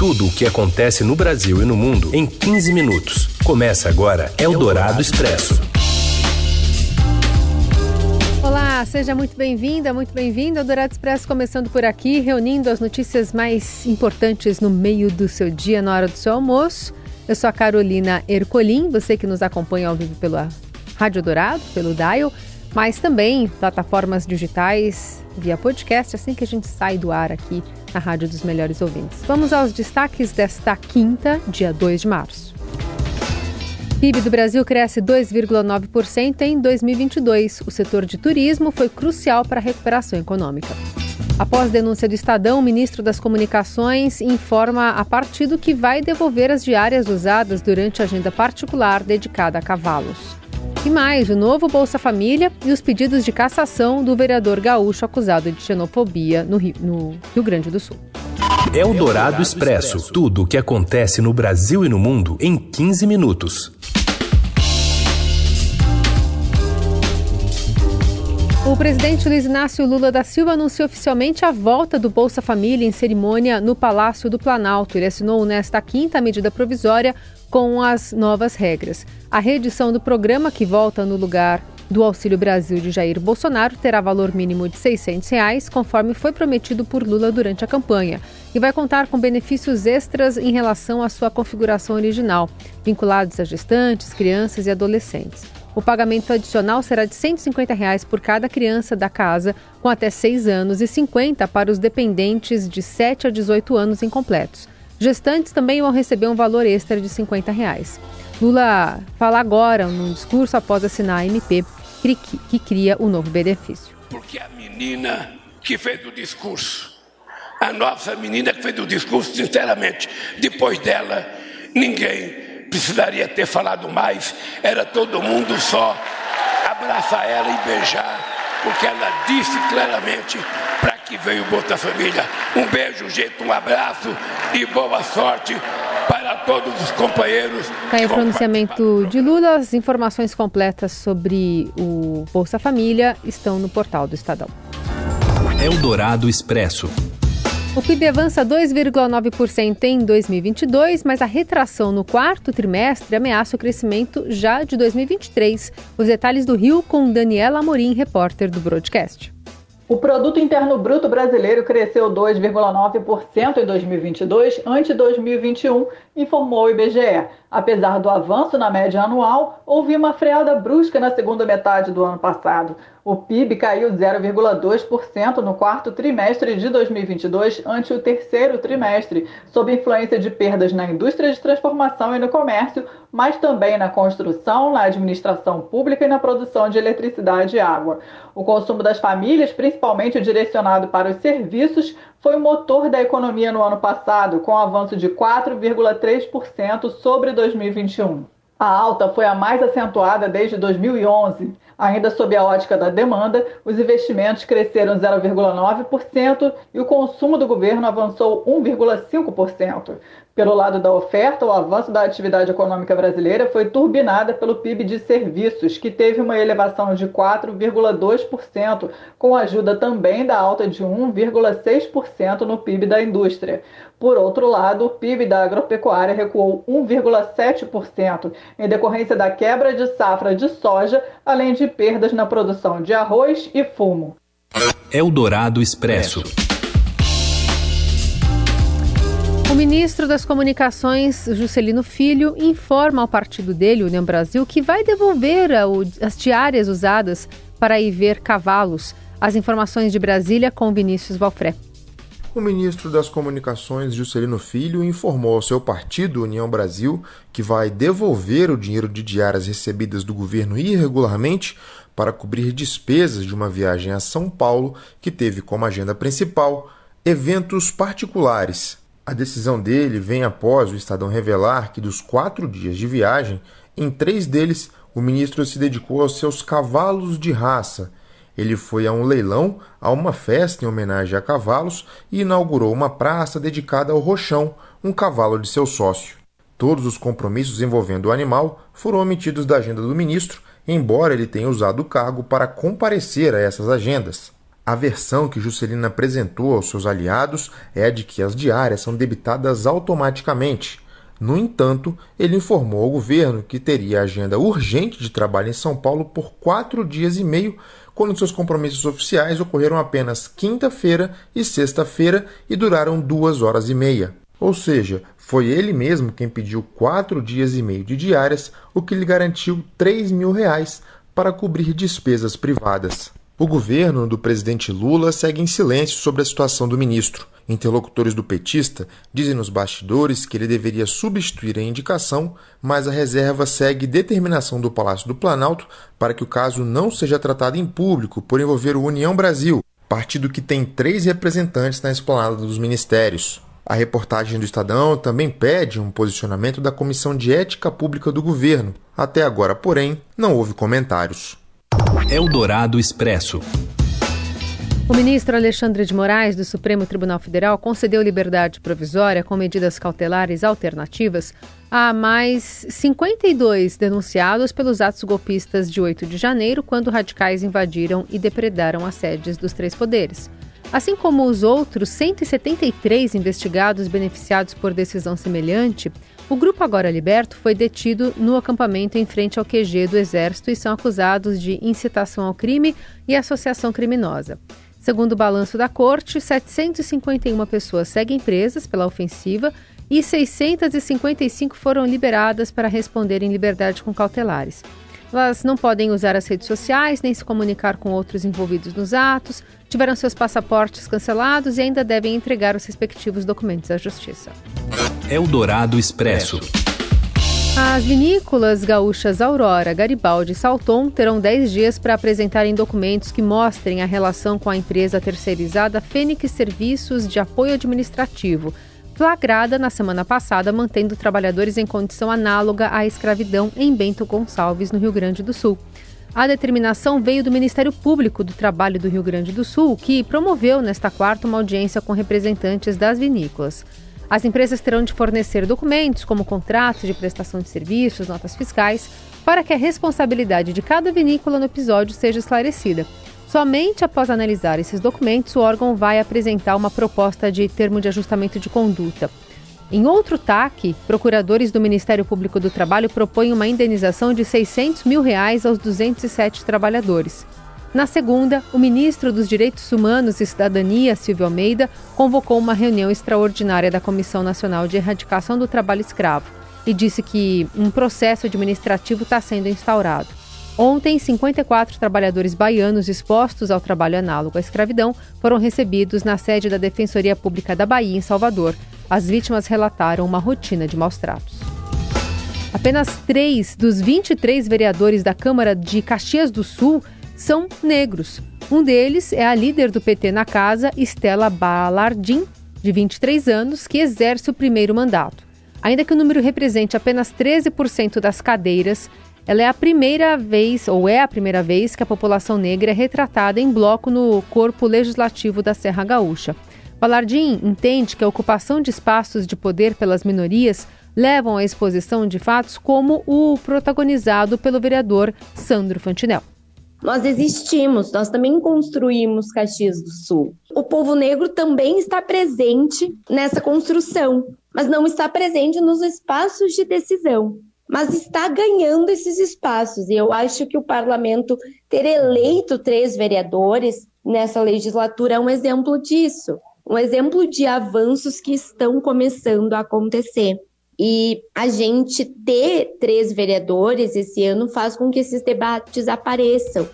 Tudo o que acontece no Brasil e no mundo em 15 minutos. Começa agora Eldorado Expresso. Olá, seja muito bem-vinda, muito bem-vindo ao Dourado Expresso, começando por aqui, reunindo as notícias mais importantes no meio do seu dia, na hora do seu almoço. Eu sou a Carolina Ercolim, você que nos acompanha ao vivo pela Rádio Dourado, pelo Dial, mas também plataformas digitais via podcast, assim que a gente sai do ar aqui na Rádio dos Melhores Ouvintes. Vamos aos destaques desta quinta, dia 2 de março. PIB do Brasil cresce 2,9% em 2022. O setor de turismo foi crucial para a recuperação econômica. Após denúncia do Estadão, o ministro das Comunicações informa a partido que vai devolver as diárias usadas durante a agenda particular dedicada a cavalos. E mais, o novo Bolsa Família e os pedidos de cassação do vereador gaúcho acusado de xenofobia no Rio, no Rio Grande do Sul. É o Dourado Expresso. Tudo o que acontece no Brasil e no mundo em 15 minutos. O presidente Luiz Inácio Lula da Silva anunciou oficialmente a volta do Bolsa Família em cerimônia no Palácio do Planalto. Ele assinou nesta quinta medida provisória com as novas regras. A reedição do programa, que volta no lugar do Auxílio Brasil de Jair Bolsonaro, terá valor mínimo de 600 reais, conforme foi prometido por Lula durante a campanha, e vai contar com benefícios extras em relação à sua configuração original, vinculados a gestantes, crianças e adolescentes. O pagamento adicional será de 150 reais por cada criança da casa com até 6 anos e 50 para os dependentes de 7 a 18 anos incompletos. Gestantes também vão receber um valor extra de 50 reais. Lula fala agora, num discurso após assinar a MP, que, cria o novo benefício. Porque a menina que fez o discurso, a nossa menina que fez o discurso, sinceramente, depois dela, ninguém precisaria ter falado mais, era todo mundo só abraçar ela e beijar, porque ela disse claramente que veio o Bolsa Família. Um beijo, gente, um abraço e boa sorte para todos os companheiros. Tá aí o pronunciamento de Lula. As informações completas sobre o Bolsa Família estão no portal do Estadão. Eldorado Expresso. O PIB avança 2,9% em 2022, mas a retração no quarto trimestre ameaça o crescimento já de 2023. Os detalhes do Rio com Daniela Amorim, repórter do Broadcast. O produto interno bruto brasileiro cresceu 2,9% em 2022 ante 2021, informou o IBGE. Apesar do avanço na média anual, houve uma freada brusca na segunda metade do ano passado. O PIB caiu 0,2% no quarto trimestre de 2022 ante o terceiro trimestre, sob influência de perdas na indústria de transformação e no comércio, mas também na construção, na administração pública e na produção de eletricidade e água. O consumo das famílias, principalmente direcionado para os serviços, foi o motor da economia no ano passado, com avanço de 4,3% sobre 2021. A alta foi a mais acentuada desde 2011. Ainda sob a ótica da demanda, os investimentos cresceram 0,9% e o consumo do governo avançou 1,5%. Pelo lado da oferta, o avanço da atividade econômica brasileira foi turbinada pelo PIB de serviços, que teve uma elevação de 4,2%, com ajuda também da alta de 1,6% no PIB da indústria. Por outro lado, o PIB da agropecuária recuou 1,7%, em decorrência da quebra de safra de soja, além de perdas na produção de arroz e fumo. Eldorado Expresso. O ministro das Comunicações, Juscelino Filho, informa ao partido dele, União Brasil, que vai devolver as diárias usadas para ir ver cavalos. As informações de Brasília com Vinícius Valfré. O ministro das Comunicações, Juscelino Filho, informou ao seu partido, União Brasil, que vai devolver o dinheiro de diárias recebidas do governo irregularmente para cobrir despesas de uma viagem a São Paulo que teve como agenda principal eventos particulares a decisão dele vem após o Estadão revelar que, dos quatro dias de viagem, em três deles o ministro se dedicou aos seus cavalos de raça. Ele foi a um leilão, a uma festa em homenagem a cavalos e inaugurou uma praça dedicada ao Roxão, um cavalo de seu sócio. Todos os compromissos envolvendo o animal foram omitidos da agenda do ministro, embora ele tenha usado o cargo para comparecer a essas agendas. A versão que Juscelino apresentou aos seus aliados é a de que as diárias são debitadas automaticamente. No entanto, ele informou ao governo que teria agenda urgente de trabalho em São Paulo por quatro dias e meio, quando seus compromissos oficiais ocorreram apenas quinta-feira e sexta-feira e duraram duas horas e meia. Ou seja, foi ele mesmo quem pediu quatro dias e meio de diárias, o que lhe garantiu 3 mil reais para cobrir despesas privadas. O governo do presidente Lula segue em silêncio sobre a situação do ministro. Interlocutores do petista dizem nos bastidores que ele deveria substituir a indicação, mas a reserva segue determinação do Palácio do Planalto para que o caso não seja tratado em público por envolver o União Brasil, partido que tem três representantes na esplanada dos ministérios. A reportagem do Estadão também pede um posicionamento da Comissão de Ética Pública do governo. Até agora, porém, não houve comentários. Eldorado Expresso. O ministro Alexandre de Moraes, do Supremo Tribunal Federal, concedeu liberdade provisória com medidas cautelares alternativas a mais 52 denunciados pelos atos golpistas de 8 de janeiro, quando radicais invadiram e depredaram as sedes dos três poderes. Assim como os outros 173 investigados beneficiados por decisão semelhante, o grupo Agora Liberto foi detido no acampamento em frente ao QG do Exército e são acusados de incitação ao crime e associação criminosa. Segundo o balanço da corte, 751 pessoas seguem presas pela ofensiva e 655 foram liberadas para responder em liberdade com cautelares. Elas não podem usar as redes sociais nem se comunicar com outros envolvidos nos atos, tiveram seus passaportes cancelados e ainda devem entregar os respectivos documentos à Justiça. Eldorado Expresso. As vinícolas gaúchas Aurora, Garibaldi e Salton terão 10 dias para apresentarem documentos que mostrem a relação com a empresa terceirizada Fênix Serviços de Apoio Administrativo, flagrada na semana passada, mantendo trabalhadores em condição análoga à escravidão em Bento Gonçalves, no Rio Grande do Sul. A determinação veio do Ministério Público do Trabalho do Rio Grande do Sul, que promoveu nesta quarta uma audiência com representantes das vinícolas. As empresas terão de fornecer documentos, como contratos de prestação de serviços, notas fiscais, para que a responsabilidade de cada vinícola no episódio seja esclarecida. Somente após analisar esses documentos, o órgão vai apresentar uma proposta de termo de ajustamento de conduta. Em outro TAC, procuradores do Ministério Público do Trabalho propõem uma indenização de 600 mil reais aos 207 trabalhadores. Na segunda, o ministro dos Direitos Humanos e Cidadania, Silvio Almeida, convocou uma reunião extraordinária da Comissão Nacional de Erradicação do Trabalho Escravo e disse que um processo administrativo está sendo instaurado. Ontem, 54 trabalhadores baianos expostos ao trabalho análogo à escravidão foram recebidos na sede da Defensoria Pública da Bahia, em Salvador. As vítimas relataram uma rotina de maus tratos. Apenas três dos 23 vereadores da Câmara de Caxias do Sul são negros. Um deles é a líder do PT na casa, Estela Balardim, de 23 anos, que exerce o primeiro mandato. Ainda que o número represente apenas 13% das cadeiras, ela é a primeira vez, ou é a primeira vez, que a população negra é retratada em bloco no corpo legislativo da Serra Gaúcha. Balardim entende que a ocupação de espaços de poder pelas minorias levam à exposição de fatos como o protagonizado pelo vereador Sandro Fantinel. Nós existimos, nós também construímos Caxias do Sul. O povo negro também está presente nessa construção, mas não está presente nos espaços de decisão mas está ganhando esses espaços. E eu acho que o parlamento ter eleito três vereadores nessa legislatura é um exemplo disso, um exemplo de avanços que estão começando a acontecer. E a gente ter três vereadores esse ano faz com que esses debates apareçam.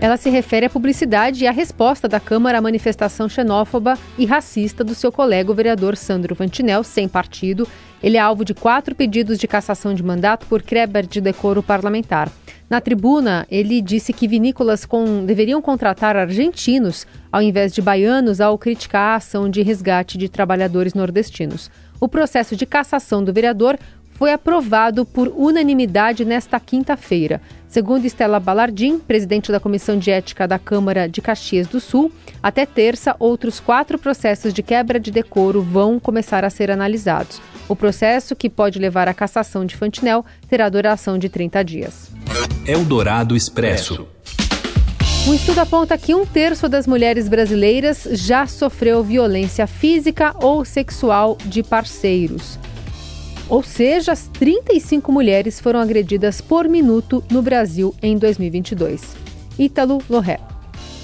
Ela se refere à publicidade e à resposta da Câmara à manifestação xenófoba e racista do seu colega, o vereador Sandro Vantinel, sem partido. Ele é alvo de quatro pedidos de cassação de mandato por quebra de decoro parlamentar. Na tribuna, ele disse que vinícolas com, deveriam contratar argentinos ao invés de baianos ao criticar a ação de resgate de trabalhadores nordestinos. O processo de cassação do vereador foi aprovado por unanimidade nesta quinta-feira. Segundo Estela Balardim, presidente da Comissão de Ética da Câmara de Caxias do Sul, até terça, outros quatro processos de quebra de decoro vão começar a ser analisados. O processo, que pode levar à cassação de Fantinel, terá duração de 30 dias. Eldorado Expresso. Um estudo aponta que um terço das mulheres brasileiras já sofreu violência física ou sexual de parceiros. Ou seja, as 35 mulheres foram agredidas por minuto no Brasil em 2022. Ítalo Loré.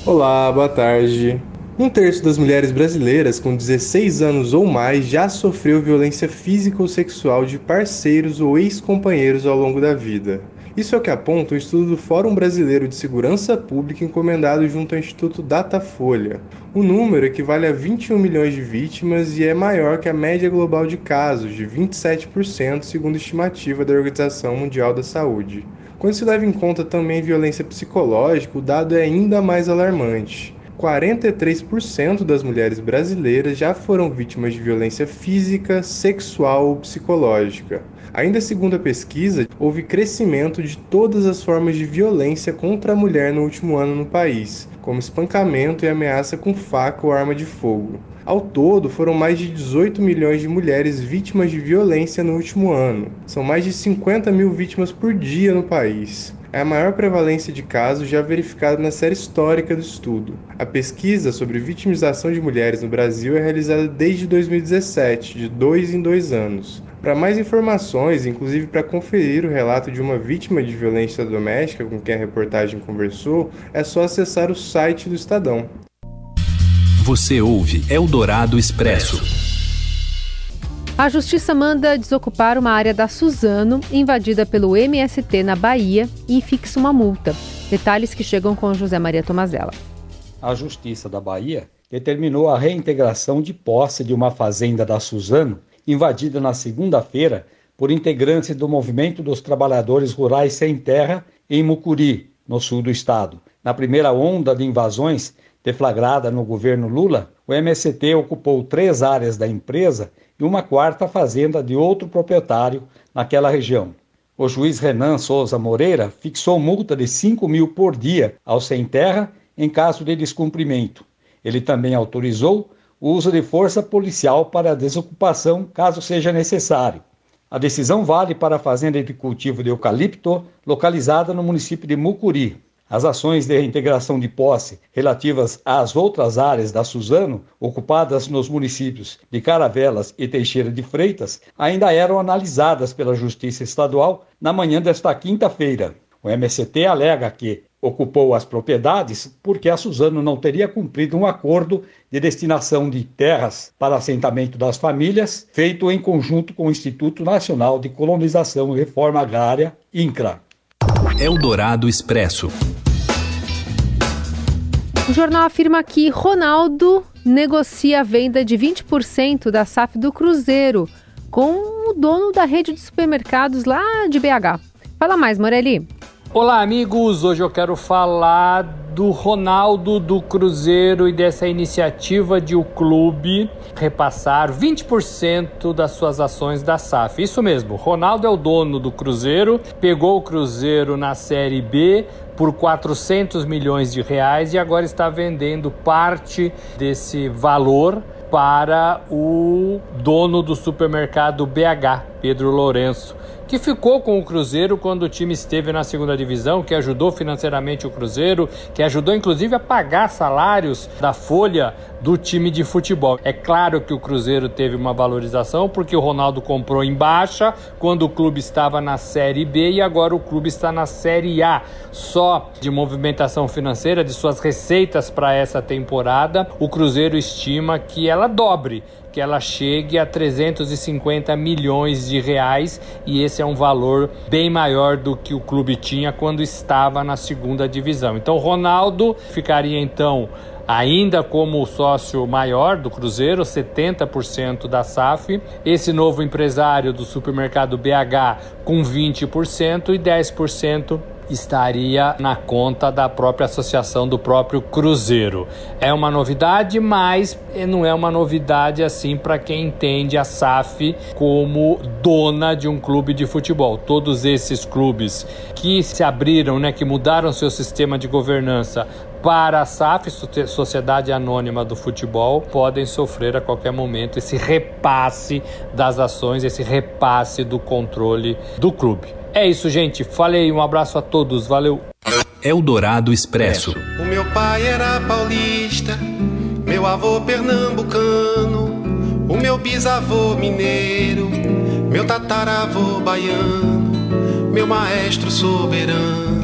Olá, boa tarde. Um terço das mulheres brasileiras com 16 anos ou mais já sofreu violência física ou sexual de parceiros ou ex-companheiros ao longo da vida. Isso é o que aponta um estudo do Fórum Brasileiro de Segurança Pública encomendado junto ao Instituto Datafolha. O número equivale a 21 milhões de vítimas e é maior que a média global de casos, de 27%, segundo estimativa da Organização Mundial da Saúde. Quando se leva em conta também violência psicológica, o dado é ainda mais alarmante. 43% das mulheres brasileiras já foram vítimas de violência física, sexual ou psicológica. Ainda segundo a pesquisa, houve crescimento de todas as formas de violência contra a mulher no último ano no país, como espancamento e ameaça com faca ou arma de fogo. Ao todo, foram mais de 18 milhões de mulheres vítimas de violência no último ano. São mais de 50 mil vítimas por dia no país é a maior prevalência de casos já verificada na série histórica do estudo. A pesquisa sobre vitimização de mulheres no Brasil é realizada desde 2017, de dois em dois anos. Para mais informações, inclusive para conferir o relato de uma vítima de violência doméstica com quem a reportagem conversou, é só acessar o site do Estadão. Você ouve Eldorado Expresso. A Justiça manda desocupar uma área da Suzano, invadida pelo MST na Bahia, e fixa uma multa. Detalhes que chegam com José Maria Tomazella. A Justiça da Bahia determinou a reintegração de posse de uma fazenda da Suzano invadida na segunda-feira por integrantes do Movimento dos Trabalhadores Rurais Sem Terra em Mucuri, no sul do estado. Na primeira onda de invasões deflagrada no governo Lula, o MST ocupou três áreas da empresa e uma quarta fazenda de outro proprietário naquela região. O juiz Renan Souza Moreira fixou multa de 5 mil por dia ao sem terra em caso de descumprimento. Ele também autorizou o uso de força policial para a desocupação, caso seja necessário. A decisão vale para a fazenda de cultivo de eucalipto, localizada no município de Mucuri. As ações de reintegração de posse relativas às outras áreas da Suzano, ocupadas nos municípios de Caravelas e Teixeira de Freitas, ainda eram analisadas pela Justiça Estadual na manhã desta quinta-feira. O MST alega que ocupou as propriedades porque a Suzano não teria cumprido um acordo de destinação de terras para assentamento das famílias, feito em conjunto com o Instituto Nacional de Colonização e Reforma Agrária, INCRA. Eldorado Expresso. O jornal afirma que Ronaldo negocia a venda de 20% da SAF do Cruzeiro com o dono da rede de supermercados lá de BH. Fala mais, Morelli. Olá, amigos! Hoje eu quero falar do Ronaldo do Cruzeiro e dessa iniciativa de o clube repassar 20% das suas ações da SAF. Isso mesmo, Ronaldo é o dono do Cruzeiro, pegou o Cruzeiro na Série B por 400 milhões de reais e agora está vendendo parte desse valor para o dono do supermercado BH, Pedro Lourenço que ficou com o Cruzeiro quando o time esteve na segunda divisão, que ajudou financeiramente o Cruzeiro, que ajudou inclusive a pagar salários da folha do time de futebol. É claro que o Cruzeiro teve uma valorização porque o Ronaldo comprou em baixa quando o clube estava na Série B e agora o clube está na Série A. Só de movimentação financeira, de suas receitas para essa temporada, o Cruzeiro estima que ela dobre que ela chegue a 350 milhões de reais e esse é um valor bem maior do que o clube tinha quando estava na segunda divisão. Então, Ronaldo ficaria então ainda como sócio maior do Cruzeiro, 70% da SAF. Esse novo empresário do supermercado BH com 20% e 10% estaria na conta da própria associação do próprio Cruzeiro. É uma novidade, mas não é uma novidade assim para quem entende a SAF como dona de um clube de futebol. Todos esses clubes que se abriram, né, que mudaram seu sistema de governança para a SAF, Sociedade Anônima do Futebol, podem sofrer a qualquer momento esse repasse das ações, esse repasse do controle do clube. É isso, gente. Falei, um abraço a todos. Valeu. Eldorado Expresso. O meu pai era paulista, meu avô pernambucano, o meu bisavô mineiro, meu tataravô baiano, meu maestro soberano.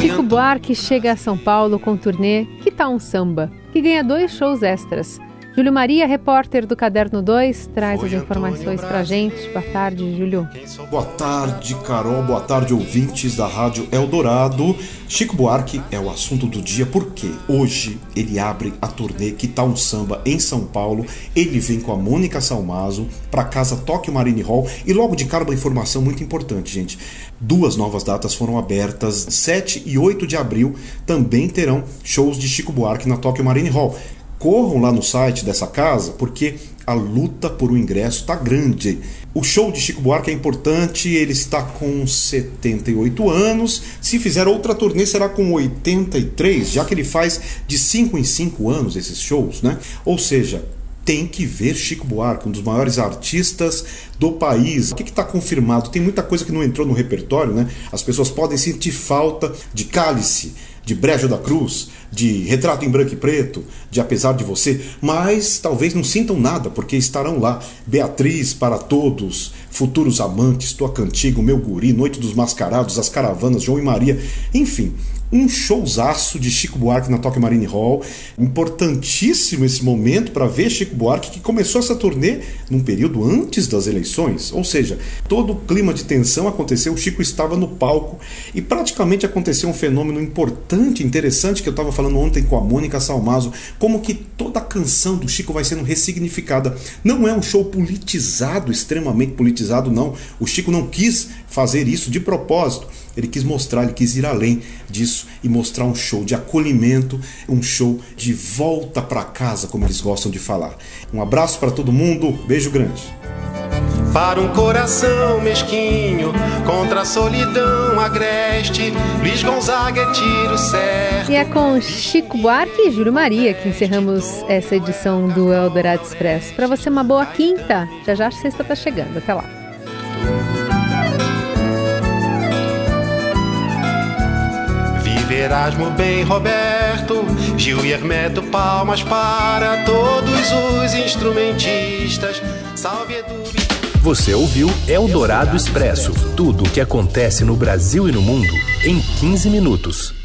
Chico Buarque chega a São Paulo com turnê Que Tá um Samba, que ganha dois shows extras. Júlio Maria, repórter do Caderno 2, traz as informações pra gente. Boa tarde, Júlio. Boa tarde, Carol. Boa tarde, ouvintes da Rádio Eldorado. Chico Buarque é o assunto do dia porque hoje ele abre a turnê Que Tá um Samba em São Paulo. Ele vem com a Mônica Salmazo para casa Tóquio Marine Hall e logo de cara uma informação muito importante, gente. Duas novas datas foram abertas, 7 e 8 de abril também terão shows de Chico Buarque na Tóquio Marine Hall corram lá no site dessa casa porque a luta por um ingresso está grande. O show de Chico Buarque é importante, ele está com 78 anos. Se fizer outra turnê, será com 83, já que ele faz de 5 em 5 anos esses shows, né? Ou seja, tem que ver Chico Buarque, um dos maiores artistas do país. O que está confirmado? Tem muita coisa que não entrou no repertório, né? As pessoas podem sentir falta de cálice de Brejo da Cruz, de Retrato em Branco e Preto, de Apesar de Você, mas talvez não sintam nada, porque estarão lá. Beatriz para Todos, Futuros Amantes, Tua Cantigo, Meu Guri, Noite dos Mascarados, As Caravanas, João e Maria, enfim, um showzaço de Chico Buarque na Tokyo Marine Hall. Importantíssimo esse momento para ver Chico Buarque que começou essa turnê num período antes das eleições, ou seja, todo o clima de tensão aconteceu, o Chico estava no palco e praticamente aconteceu um fenômeno importante, interessante que eu estava falando ontem com a Mônica Salmazo, como que toda a canção do Chico vai sendo ressignificada. Não é um show politizado, extremamente politizado, não. O Chico não quis fazer isso de propósito. Ele quis mostrar, ele quis ir além disso e mostrar um show de acolhimento, um show de volta para casa, como eles gostam de falar. Um abraço para todo mundo, beijo grande. Para um coração mesquinho, contra a solidão agreste, Luiz Gonzaga é tiro certo. E é com Chico Buarque e Júlio Maria que encerramos essa edição do Eldorado Expresso. Para você, uma boa quinta. Já já a sexta está chegando. Até lá. Erasmo bem Roberto, Gil e Hermeto, palmas para todos os instrumentistas. Salve Edu. Você ouviu Eldorado Expresso tudo o que acontece no Brasil e no mundo em 15 minutos.